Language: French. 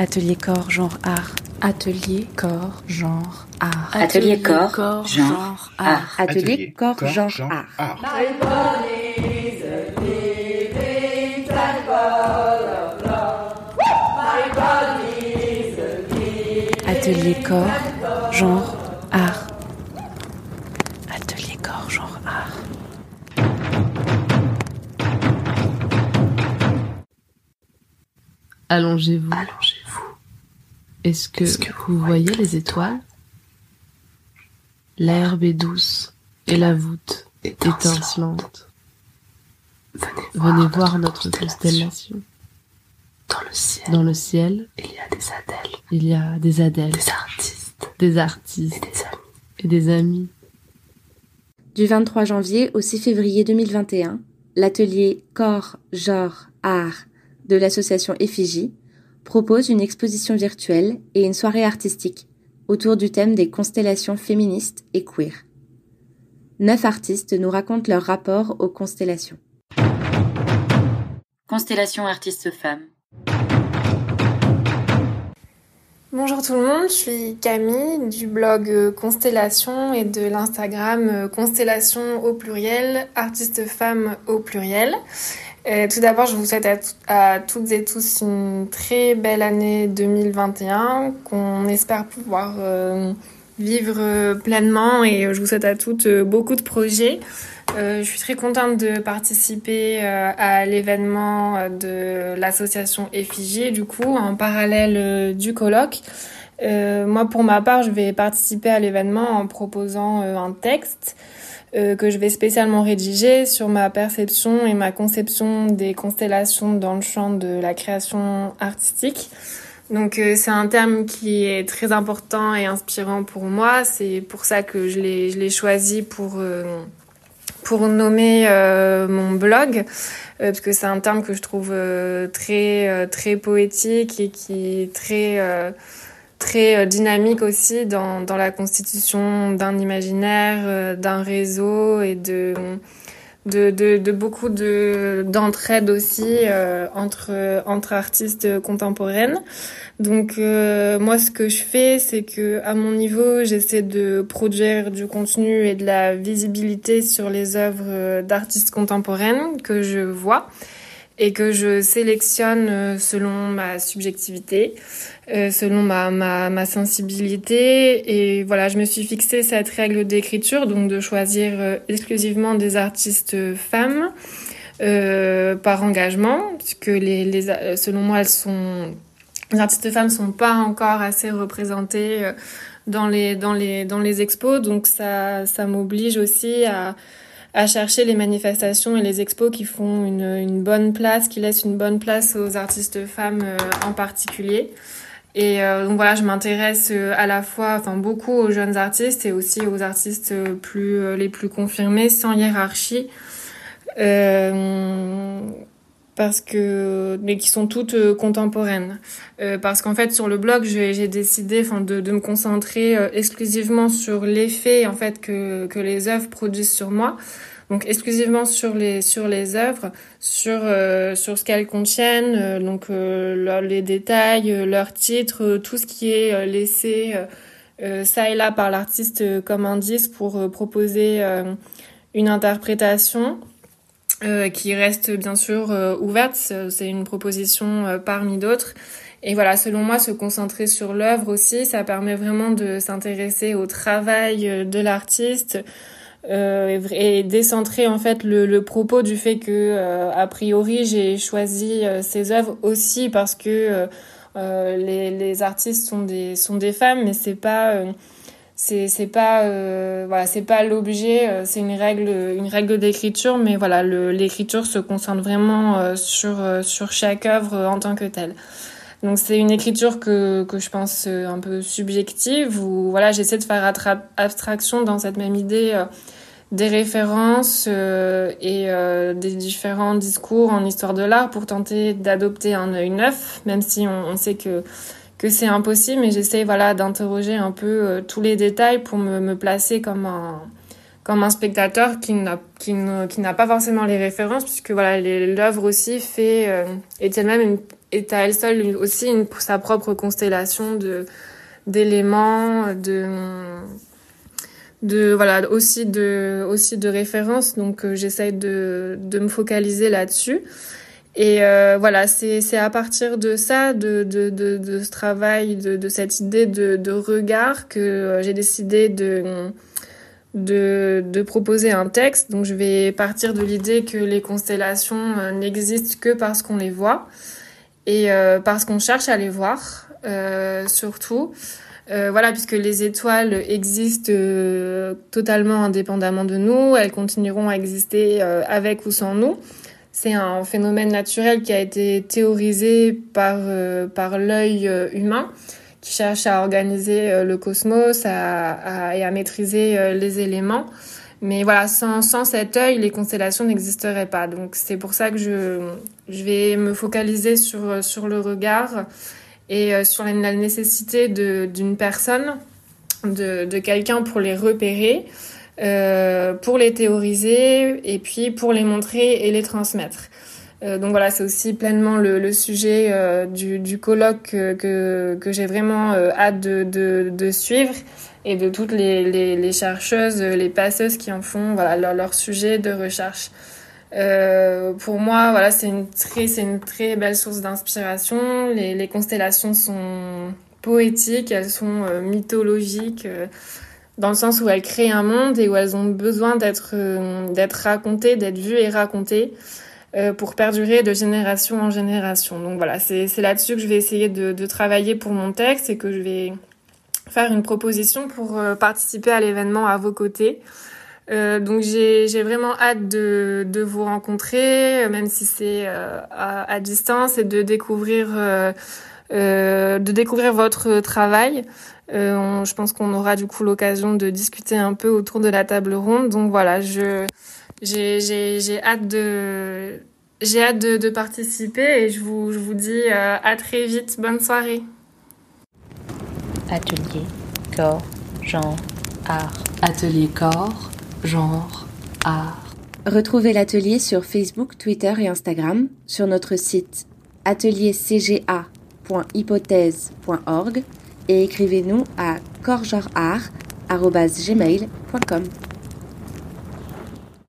Atelier corps, genre art. Atelier corps, genre art. Atelier corps, genre art. Atelier corps, genre art. Atelier corps, genre art. Atelier corps, genre art. Allongez-vous. Allongez-vous. Est-ce que, vous voyez les étoiles? L'herbe est douce et la voûte étincelante. Venez, Venez voir notre constellation. Dans le ciel, Dans le ciel, il y a des adèles, il y a des adèles, des artistes. Des et artistes des amis. et des amis. Du 23 janvier au 6 février 2021, l'atelier Corps, Genre, Art de l'association Effigie propose une exposition virtuelle et une soirée artistique autour du thème des constellations féministes et queer. Neuf artistes nous racontent leur rapport aux constellations. Constellation artiste femme. Bonjour tout le monde, je suis Camille du blog euh, Constellation et de l'Instagram euh, Constellation au pluriel, artiste femme au pluriel. Euh, tout d'abord, je vous souhaite à, toutes et tous une très belle année 2021 qu'on espère pouvoir vivre euh, pleinement et euh, je vous souhaite à toutes euh, beaucoup de projets. Euh, je suis très contente de participer à l'événement de l'association Effigie, du coup, en parallèle du colloque. Moi, pour ma part, je vais participer à l'événement en proposant un texte que je vais spécialement rédiger sur ma perception et ma conception des constellations dans le champ de la création artistique. Donc euh, c'est un terme qui est très important et inspirant pour moi. C'est pour ça que je l'ai choisi pour euh, pour nommer euh, mon blog euh, parce que c'est un terme que je trouve euh, très euh, très poétique et qui est très très dynamique aussi dans dans la constitution d'un imaginaire, d'un réseau et de de, de, de beaucoup de d'entraide aussi euh, entre entre artistes contemporaines. Donc euh, moi ce que je fais c'est que à mon niveau, j'essaie de produire du contenu et de la visibilité sur les œuvres euh, d'artistes contemporaines que je vois et que je sélectionne euh, selon ma subjectivité, euh, selon ma, ma, ma sensibilité. Et voilà, je me suis fixé cette règle d'écriture, donc de choisir euh, exclusivement des artistes femmes par engagement, puisque les, les, selon moi, elles sont, les artistes femmes sont pas encore assez représentées dans les, dans les, dans les expos, donc ça, ça m'oblige aussi à à chercher les manifestations et les expos qui font une, une bonne place, qui laissent une bonne place aux artistes femmes euh, en particulier. Et euh, donc voilà, je m'intéresse euh, à la fois, enfin beaucoup aux jeunes artistes et aussi aux artistes euh, plus les plus confirmés, sans hiérarchie, euh, parce que mais qui sont toutes euh, contemporaines. Euh, parce qu'en fait sur le blog, j'ai décidé, enfin de, de me concentrer euh, exclusivement sur l'effet en fait que que les œuvres produisent sur moi. Donc exclusivement sur les sur les œuvres, sur euh, sur ce qu'elles contiennent, euh, donc euh, leur- les détails, leurs titres, tout ce qui est laissé ça et là par l'artiste comme indice pour proposer une interprétation euh, qui reste bien sûr euh, ouverte. C'est une proposition euh, parmi d'autres. Et voilà, selon moi, se concentrer sur l'œuvre aussi, ça permet vraiment de s'intéresser au travail euh, de l'artiste euh, et, décentrer en fait le, le propos du fait que euh, a priori j'ai choisi ces œuvres aussi parce que les, les artistes sont des sont des femmes, mais c'est pas c'est c'est pas euh, voilà c'est pas l'objet euh, c'est une règle une règle d'écriture mais voilà l'écriture se concentre vraiment euh, sur euh, sur chaque œuvre euh, en tant que telle. Donc c'est une écriture que que je pense un peu subjective où voilà j'essaie de faire abstraction dans cette même idée des références et des différents discours en histoire de l'art pour tenter d'adopter un œil neuf même si on, on sait que que c'est impossible, mais j'essaie voilà d'interroger un peu euh, tous les détails pour me, me placer comme un comme un spectateur qui n'a qui, qui n'a pas forcément les références puisque voilà l'œuvre aussi fait euh, est elle-même est à elle seule aussi une, sa propre constellation de d'éléments de de voilà aussi de aussi de références. Donc euh, j'essaye de de me focaliser là-dessus et euh, voilà c'est à partir de ça de de de, ce travail de cette idée de regard que euh, j'ai décidé de de, de proposer un texte. Donc je vais partir de l'idée que les constellations euh, n'existent que parce qu'on les voit et parce qu'on cherche à les voir, surtout. Voilà, puisque les étoiles existent totalement indépendamment de nous, elles continueront à exister avec ou sans nous. C'est un phénomène naturel qui a été théorisé par, par l'œil humain qui cherche à organiser euh, le cosmos et à maîtriser euh, les éléments. Mais voilà, sans, sans cet œil, les constellations n'existeraient pas. Donc c'est pour ça que je, je vais me focaliser sur, sur le regard et euh, sur la nécessité d'une personne, de, de quelqu'un pour les repérer, euh, pour les théoriser et puis pour les montrer et les transmettre. Euh, donc voilà, c'est aussi pleinement le, le sujet euh, du, du, colloque que, que, j'ai vraiment euh, hâte de, de, de, suivre et de toutes les, les, les, chercheuses, les passeuses qui en font voilà, leur, leur sujet de recherche. Euh, pour moi, voilà, c'est une très, c'est une très belle source d'inspiration. Les, les, constellations sont poétiques, elles sont euh, mythologiques, euh, dans le sens où elles créent un monde et où elles ont besoin d'être, d'être racontées, d'être vues et racontées. Euh, pour perdurer de génération en génération. Donc voilà, c'est là-dessus que je vais essayer de, de, travailler pour mon texte et que je vais faire une proposition pour euh, participer à l'événement à vos côtés. Euh, donc j'ai vraiment hâte de, de, vous rencontrer, même si c'est euh, à, à, distance, et de découvrir, euh, de découvrir votre travail. On, je pense qu'on aura du coup l'occasion de discuter un peu autour de la table ronde. Donc voilà, je j'ai hâte de j'ai hâte de, de, participer et je vous, je vous dis euh, à très vite. Bonne soirée. Atelier, corps, genre, art. Atelier corps, genre, art. Retrouvez l'atelier sur Facebook, Twitter et Instagram, sur notre site ateliercga.hypothèse.org et écrivez-nous à corpsgenreart.gmail.com.